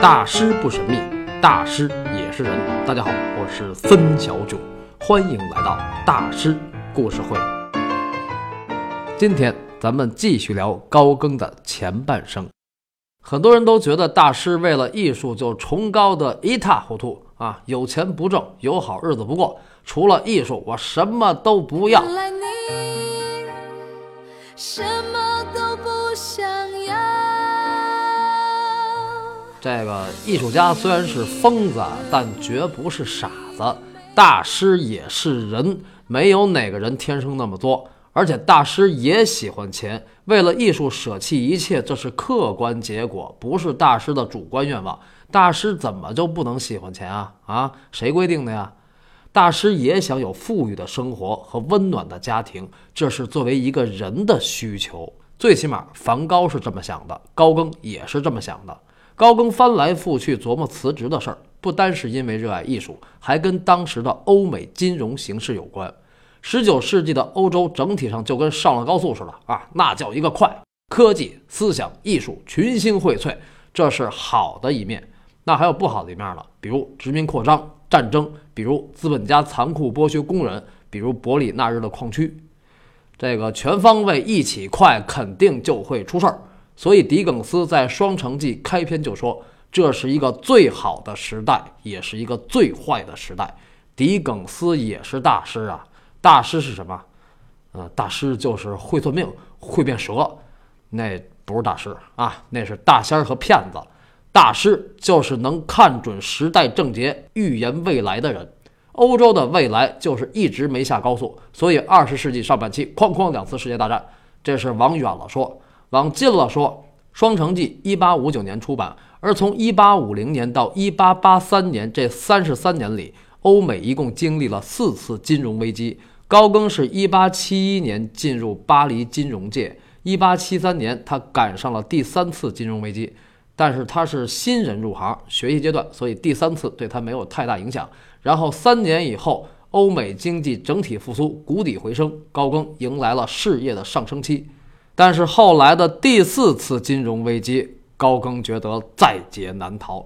大师不神秘，大师也是人。大家好，我是孙小九，欢迎来到大师故事会。今天咱们继续聊高更的前半生。很多人都觉得大师为了艺术就崇高的一塌糊涂啊，有钱不挣，有好日子不过，除了艺术我什么都不要。什么这个艺术家虽然是疯子，但绝不是傻子。大师也是人，没有哪个人天生那么作。而且大师也喜欢钱，为了艺术舍弃一切，这是客观结果，不是大师的主观愿望。大师怎么就不能喜欢钱啊？啊，谁规定的呀？大师也想有富裕的生活和温暖的家庭，这是作为一个人的需求。最起码，梵高是这么想的，高更也是这么想的。高更翻来覆去琢磨辞职的事儿，不单是因为热爱艺术，还跟当时的欧美金融形势有关。十九世纪的欧洲整体上就跟上了高速似的啊，那叫一个快！科技、思想、艺术群星荟萃，这是好的一面。那还有不好的一面呢？比如殖民扩张、战争，比如资本家残酷剥削工人，比如伯里纳日的矿区。这个全方位一起快，肯定就会出事儿。所以狄更斯在《双城记》开篇就说：“这是一个最好的时代，也是一个最坏的时代。”狄更斯也是大师啊！大师是什么？呃，大师就是会算命、会变蛇，那不是大师啊，那是大仙儿和骗子。大师就是能看准时代症结、预言未来的人。欧洲的未来就是一直没下高速，所以二十世纪上半期哐哐两次世界大战，这是往远了说。往近了说，《双城记》一八五九年出版，而从一八五零年到一八八三年这三十三年里，欧美一共经历了四次金融危机。高更是一八七一年进入巴黎金融界，一八七三年他赶上了第三次金融危机，但是他是新人入行，学习阶段，所以第三次对他没有太大影响。然后三年以后，欧美经济整体复苏，谷底回升，高更迎来了事业的上升期。但是后来的第四次金融危机，高更觉得在劫难逃。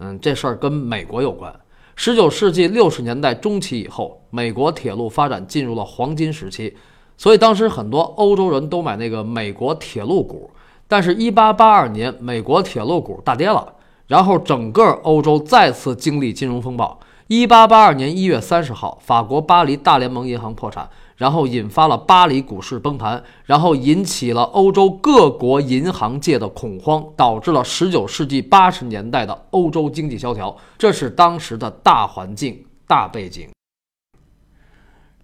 嗯，这事儿跟美国有关。十九世纪六十年代中期以后，美国铁路发展进入了黄金时期，所以当时很多欧洲人都买那个美国铁路股。但是，一八八二年，美国铁路股大跌了，然后整个欧洲再次经历金融风暴。一八八二年一月三十号，法国巴黎大联盟银行破产。然后引发了巴黎股市崩盘，然后引起了欧洲各国银行界的恐慌，导致了十九世纪八十年代的欧洲经济萧条。这是当时的大环境、大背景。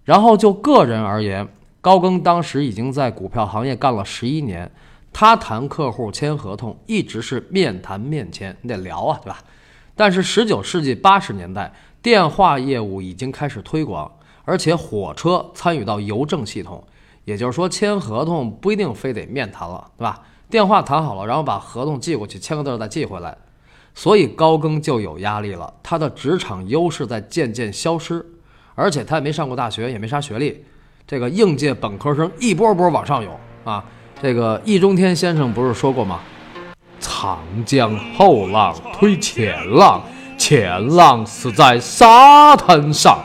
然后就个人而言，高更当时已经在股票行业干了十一年，他谈客户、签合同一直是面谈面签，你得聊啊，对吧？但是十九世纪八十年代，电话业务已经开始推广。而且火车参与到邮政系统，也就是说签合同不一定非得面谈了，对吧？电话谈好了，然后把合同寄过去，签个字再寄回来。所以高更就有压力了，他的职场优势在渐渐消失，而且他也没上过大学，也没啥学历。这个应届本科生一波波往上涌啊！这个易中天先生不是说过吗？长江后浪推前浪，前浪死在沙滩上。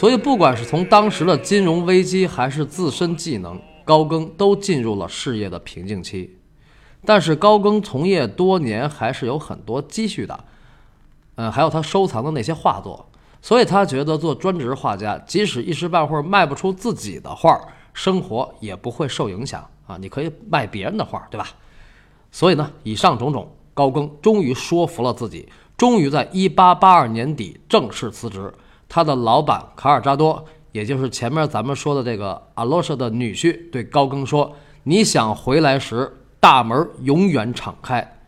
所以，不管是从当时的金融危机，还是自身技能，高更都进入了事业的瓶颈期。但是，高更从业多年，还是有很多积蓄的，嗯，还有他收藏的那些画作。所以他觉得做专职画家，即使一时半会儿卖不出自己的画，生活也不会受影响啊。你可以卖别人的画，对吧？所以呢，以上种种，高更终于说服了自己，终于在一八八二年底正式辞职。他的老板卡尔扎多，也就是前面咱们说的这个阿罗舍的女婿，对高更说：“你想回来时，大门永远敞开。”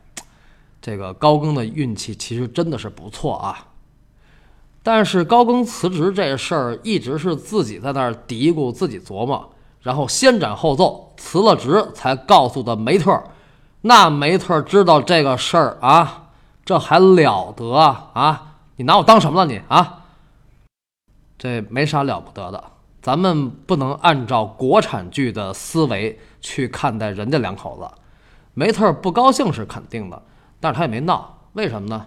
这个高更的运气其实真的是不错啊。但是高更辞职这事儿一直是自己在那儿嘀咕，自己琢磨，然后先斩后奏，辞了职才告诉的梅特。那梅特知道这个事儿啊，这还了得啊？你拿我当什么了你啊？这没啥了不得的，咱们不能按照国产剧的思维去看待人家两口子。梅特不高兴是肯定的，但是她也没闹，为什么呢？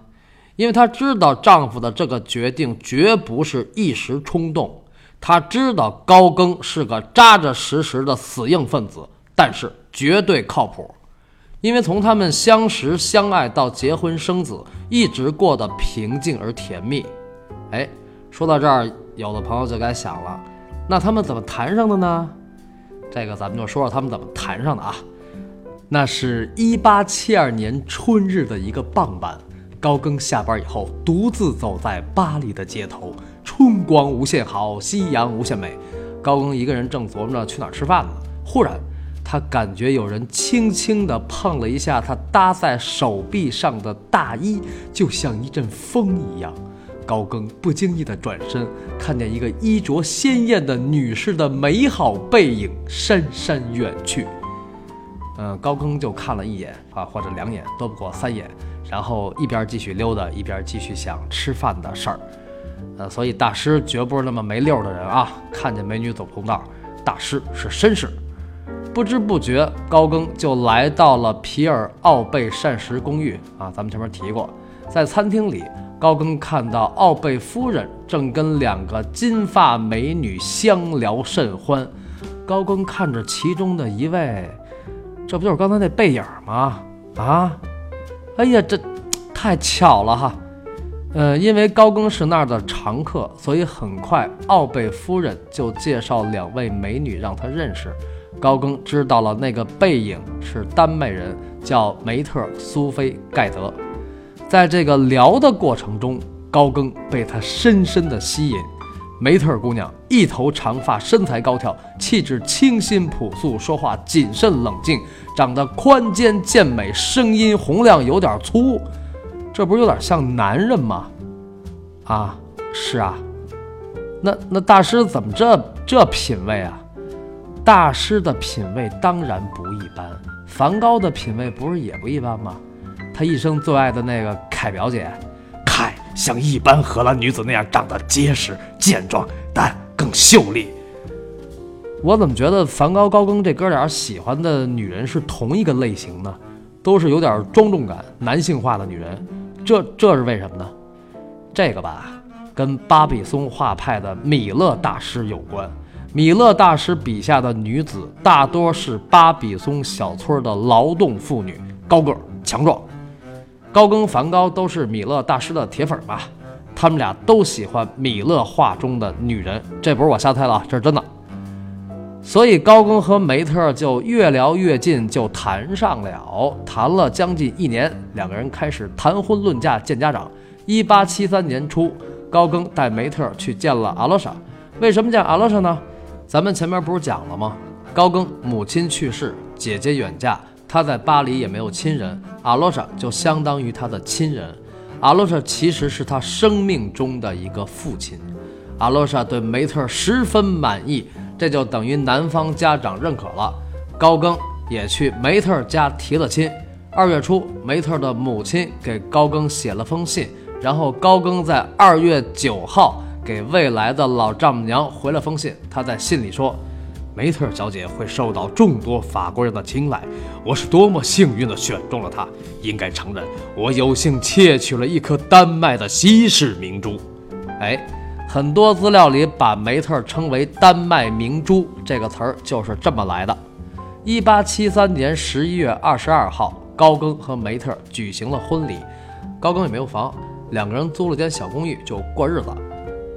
因为她知道丈夫的这个决定绝不是一时冲动，她知道高更是个扎扎实实的死硬分子，但是绝对靠谱。因为从他们相识相爱到结婚生子，一直过得平静而甜蜜。哎，说到这儿，有的朋友就该想了，那他们怎么谈上的呢？这个咱们就说说他们怎么谈上的啊。那是一八七二年春日的一个傍晚，高更下班以后，独自走在巴黎的街头，春光无限好，夕阳无限美。高更一个人正琢磨着去哪儿吃饭呢，忽然。他感觉有人轻轻地碰了一下他搭在手臂上的大衣，就像一阵风一样。高更不经意地转身，看见一个衣着鲜艳的女士的美好背影姗姗远去。嗯，高更就看了一眼啊，或者两眼，都不过三眼，然后一边继续溜达，一边继续想吃饭的事儿。呃，所以大师绝不是那么没溜的人啊！看见美女走通道，大师是绅士。不知不觉，高更就来到了皮尔奥贝膳食公寓啊。咱们前面提过，在餐厅里，高更看到奥贝夫人正跟两个金发美女相聊甚欢。高更看着其中的一位，这不就是刚才那背影吗？啊，哎呀，这太巧了哈。呃，因为高更是那儿的常客，所以很快奥贝夫人就介绍两位美女让他认识。高更知道了那个背影是丹麦人，叫梅特苏菲盖德。在这个聊的过程中，高更被她深深的吸引。梅特尔姑娘一头长发，身材高挑，气质清新朴素，说话谨慎冷静，长得宽肩健美，声音洪亮，有点粗。这不是有点像男人吗？啊，是啊。那那大师怎么这这品味啊？大师的品味当然不一般，梵高的品味不是也不一般吗？他一生最爱的那个凯表姐，凯像一般荷兰女子那样长得结实健壮，但更秀丽。我怎么觉得梵高、高更这哥俩喜欢的女人是同一个类型呢？都是有点庄重感、男性化的女人，这这是为什么呢？这个吧，跟巴比松画派的米勒大师有关。米勒大师笔下的女子大多是巴比松小村的劳动妇女，高个儿强壮。高更、梵高都是米勒大师的铁粉吧？他们俩都喜欢米勒画中的女人，这不是我瞎猜了，这是真的。所以高更和梅特就越聊越近，就谈上了。谈了将近一年，两个人开始谈婚论嫁见家长。一八七三年初，高更带梅特去见了阿罗莎。为什么见阿罗莎呢？咱们前面不是讲了吗？高更母亲去世，姐姐远嫁，他在巴黎也没有亲人，阿罗莎就相当于他的亲人。阿罗莎其实是他生命中的一个父亲。阿罗莎对梅特十分满意，这就等于男方家长认可了。高更也去梅特家提了亲。二月初，梅特的母亲给高更写了封信，然后高更在二月九号。给未来的老丈母娘回了封信，他在信里说：“梅特小姐会受到众多法国人的青睐，我是多么幸运地选中了她。应该承认，我有幸窃取了一颗丹麦的稀世明珠。”哎，很多资料里把梅特称为“丹麦明珠”这个词儿就是这么来的。一八七三年十一月二十二号，高更和梅特举行了婚礼。高更也没有房，两个人租了间小公寓就过日子。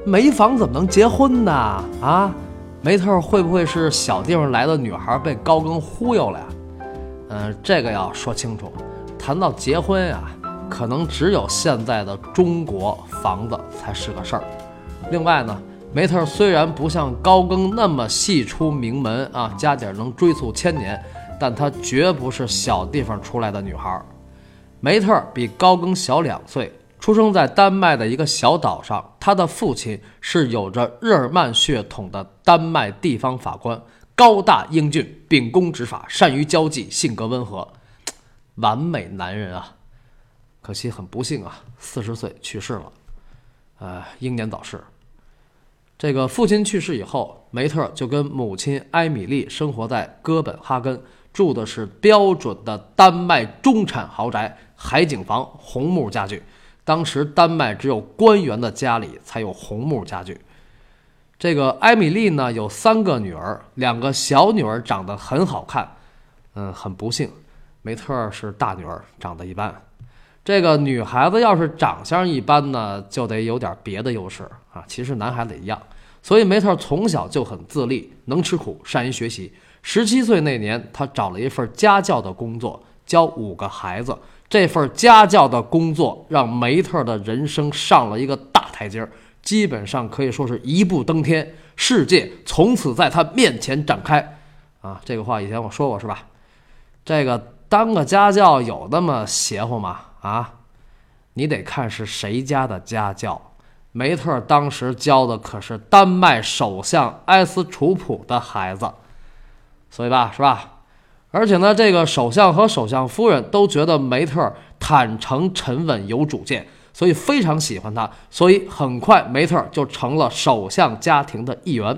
没房怎么能结婚呢？啊，梅特会不会是小地方来的女孩被高更忽悠了呀？嗯，这个要说清楚。谈到结婚呀，可能只有现在的中国房子才是个事儿。另外呢，梅特虽然不像高更那么系出名门啊，家底儿能追溯千年，但她绝不是小地方出来的女孩。梅特比高更小两岁。出生在丹麦的一个小岛上，他的父亲是有着日耳曼血统的丹麦地方法官，高大英俊，秉公执法，善于交际，性格温和，完美男人啊！可惜很不幸啊，四十岁去世了，呃，英年早逝。这个父亲去世以后，梅特就跟母亲埃米丽生活在哥本哈根，住的是标准的丹麦中产豪宅海景房红木家具。当时丹麦只有官员的家里才有红木家具。这个艾米丽呢有三个女儿，两个小女儿长得很好看，嗯，很不幸，梅特是大女儿，长得一般。这个女孩子要是长相一般呢，就得有点别的优势啊。其实男孩子也一样，所以梅特从小就很自立，能吃苦，善于学习。十七岁那年，他找了一份家教的工作，教五个孩子。这份家教的工作让梅特的人生上了一个大台阶儿。基本上可以说是一步登天，世界从此在他面前展开，啊，这个话以前我说过是吧？这个当个家教有那么邪乎吗？啊，你得看是谁家的家教。梅特当时教的可是丹麦首相埃斯楚普的孩子，所以吧，是吧？而且呢，这个首相和首相夫人都觉得梅特坦诚、沉稳、有主见。所以非常喜欢他，所以很快梅特就成了首相家庭的一员。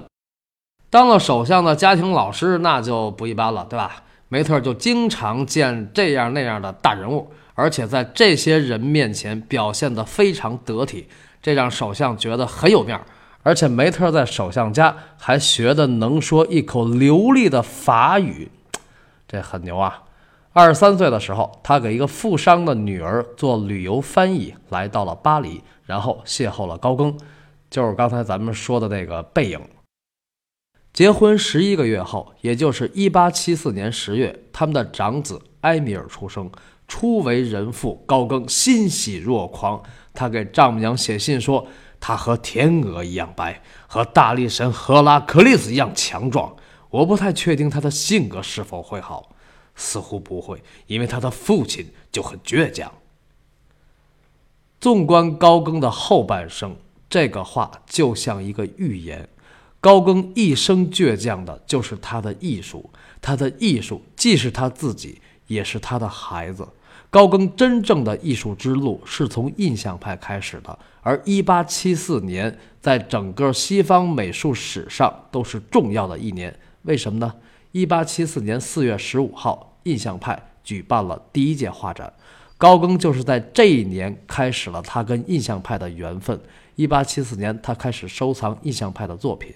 当了首相的家庭老师，那就不一般了，对吧？梅特就经常见这样那样的大人物，而且在这些人面前表现得非常得体，这让首相觉得很有面儿。而且梅特在首相家还学的能说一口流利的法语，这很牛啊！二十三岁的时候，他给一个富商的女儿做旅游翻译，来到了巴黎，然后邂逅了高更，就是刚才咱们说的那个背影。结婚十一个月后，也就是一八七四年十月，他们的长子埃米尔出生。初为人父，高更欣喜若狂。他给丈母娘写信说：“他和天鹅一样白，和大力神赫拉克利斯一样强壮。我不太确定他的性格是否会好。”似乎不会，因为他的父亲就很倔强。纵观高更的后半生，这个话就像一个预言。高更一生倔强的就是他的艺术，他的艺术既是他自己，也是他的孩子。高更真正的艺术之路是从印象派开始的，而1874年在整个西方美术史上都是重要的一年。为什么呢？1874年4月15号。印象派举办了第一届画展，高更就是在这一年开始了他跟印象派的缘分。一八七四年，他开始收藏印象派的作品。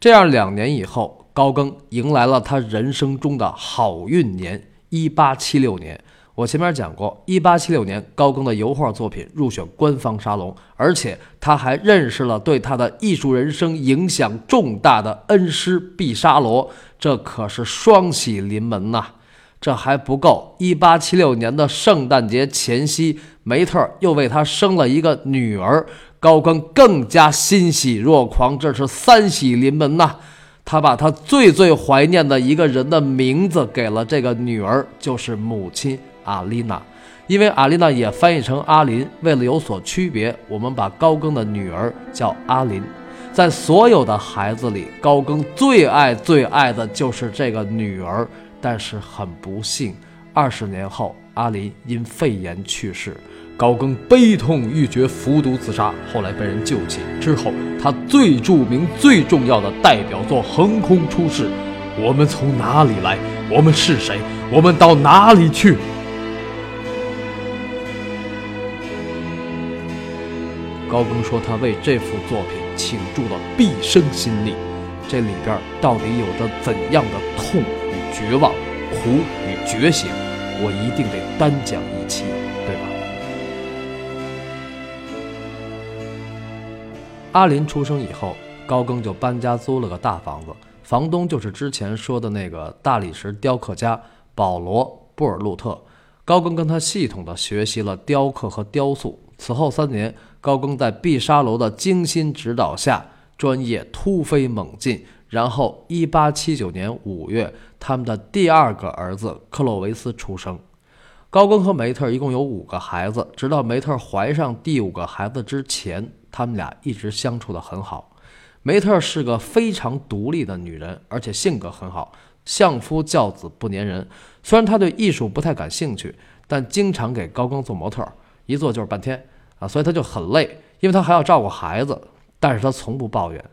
这样两年以后，高更迎来了他人生中的好运年——一八七六年。我前面讲过，一八七六年，高更的油画作品入选官方沙龙，而且他还认识了对他的艺术人生影响重大的恩师毕沙罗，这可是双喜临门呐！这还不够，一八七六年的圣诞节前夕，梅特又为他生了一个女儿，高更更加欣喜若狂，这是三喜临门呐！他把他最最怀念的一个人的名字给了这个女儿，就是母亲。阿丽娜，因为阿丽娜也翻译成阿林，为了有所区别，我们把高更的女儿叫阿林。在所有的孩子里，高更最爱最爱的就是这个女儿。但是很不幸，二十年后，阿林因肺炎去世，高更悲痛欲绝，服毒自杀。后来被人救起之后，他最著名、最重要的代表作横空出世。我们从哪里来？我们是谁？我们到哪里去？高更说：“他为这幅作品倾注了毕生心力，这里边到底有着怎样的痛与绝望、苦与觉醒？我一定得单讲一期，对吧？”阿林出生以后，高更就搬家租了个大房子，房东就是之前说的那个大理石雕刻家保罗·布尔路特。高更跟他系统的学习了雕刻和雕塑。此后三年。高更在毕沙罗的精心指导下，专业突飞猛进。然后，一八七九年五月，他们的第二个儿子克洛维斯出生。高更和梅特一共有五个孩子，直到梅特怀上第五个孩子之前，他们俩一直相处得很好。梅特是个非常独立的女人，而且性格很好，相夫教子不粘人。虽然她对艺术不太感兴趣，但经常给高更做模特，一做就是半天。啊，所以他就很累，因为他还要照顾孩子，但是他从不抱怨。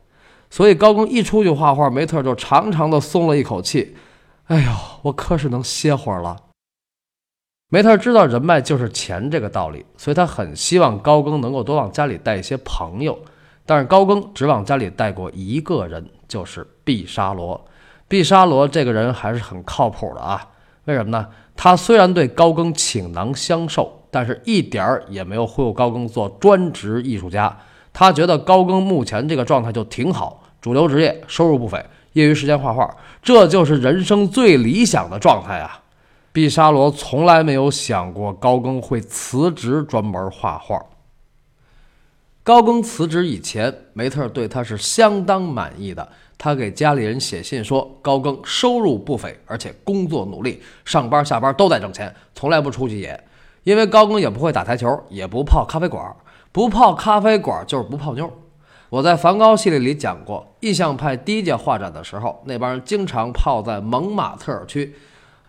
所以高更一出去画画，梅特就长长的松了一口气。哎呦，我可是能歇会儿了。梅特知道人脉就是钱这个道理，所以他很希望高更能够多往家里带一些朋友。但是高更只往家里带过一个人，就是毕沙罗。毕沙罗这个人还是很靠谱的啊。为什么呢？他虽然对高更倾囊相授，但是一点儿也没有忽悠高更做专职艺术家。他觉得高更目前这个状态就挺好，主流职业，收入不菲，业余时间画画，这就是人生最理想的状态啊。毕沙罗从来没有想过高更会辞职专门画画。高更辞职以前，梅特对他是相当满意的。他给家里人写信说，高更收入不菲，而且工作努力，上班下班都在挣钱，从来不出去野。因为高更也不会打台球，也不泡咖啡馆，不泡咖啡馆就是不泡妞。我在梵高系列里讲过，意象派第一届画展的时候，那帮人经常泡在蒙马特尔区，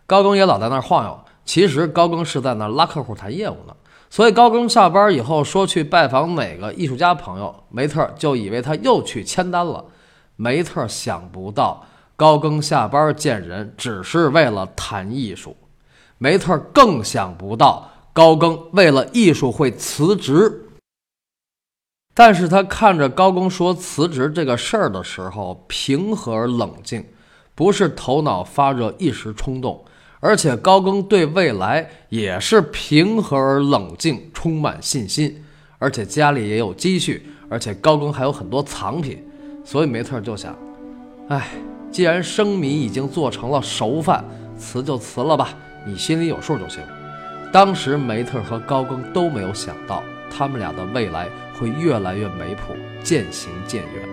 高更也老在那儿晃悠。其实高更是在那儿拉客户谈业务呢。所以高更下班以后说去拜访哪个艺术家朋友，梅特就以为他又去签单了。梅特想不到高更下班见人只是为了谈艺术，梅特更想不到高更为了艺术会辞职。但是他看着高更说辞职这个事儿的时候，平和而冷静，不是头脑发热一时冲动。而且高更对未来也是平和而冷静，充满信心。而且家里也有积蓄，而且高更还有很多藏品，所以梅特就想：哎，既然生米已经做成了熟饭，辞就辞了吧，你心里有数就行。当时梅特和高更都没有想到，他们俩的未来会越来越没谱，渐行渐远。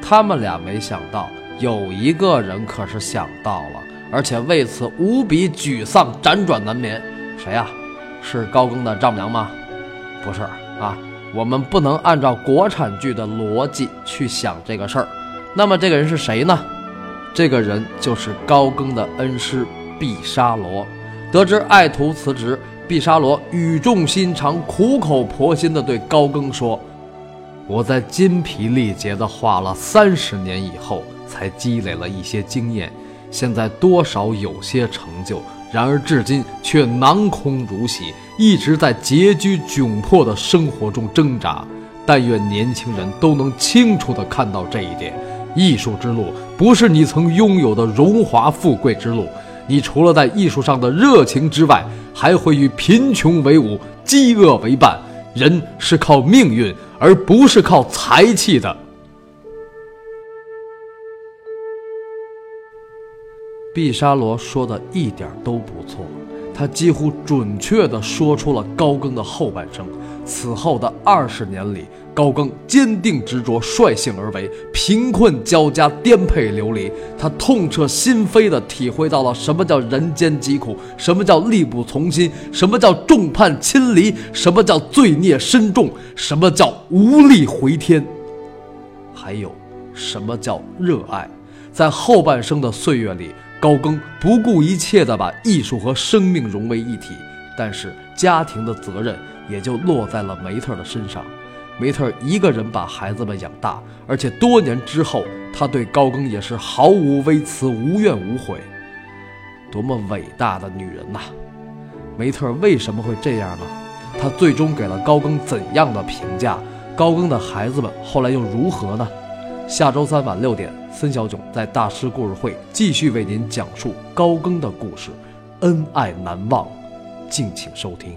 他们俩没想到，有一个人可是想到了。而且为此无比沮丧，辗转难眠。谁呀？是高更的丈母娘吗？不是啊，我们不能按照国产剧的逻辑去想这个事儿。那么这个人是谁呢？这个人就是高更的恩师毕沙罗。得知爱徒辞职，毕沙罗语重心长、苦口婆心地对高更说：“我在筋疲力竭地画了三十年以后，才积累了一些经验。”现在多少有些成就，然而至今却囊空如洗，一直在拮据窘迫的生活中挣扎。但愿年轻人都能清楚地看到这一点：艺术之路不是你曾拥有的荣华富贵之路，你除了在艺术上的热情之外，还会与贫穷为伍，饥饿为伴。人是靠命运，而不是靠才气的。毕沙罗说的一点都不错，他几乎准确地说出了高更的后半生。此后的二十年里，高更坚定执着，率性而为，贫困交加，颠沛流离。他痛彻心扉地体会到了什么叫人间疾苦，什么叫力不从心，什么叫众叛亲离，什么叫罪孽深重，什么叫无力回天，还有什么叫热爱。在后半生的岁月里。高更不顾一切地把艺术和生命融为一体，但是家庭的责任也就落在了梅特的身上。梅特一个人把孩子们养大，而且多年之后，他对高更也是毫无微词、无怨无悔。多么伟大的女人呐！梅特为什么会这样呢？他最终给了高更怎样的评价？高更的孩子们后来又如何呢？下周三晚六点，孙小炯在大师故事会继续为您讲述高更的故事，恩爱难忘，敬请收听。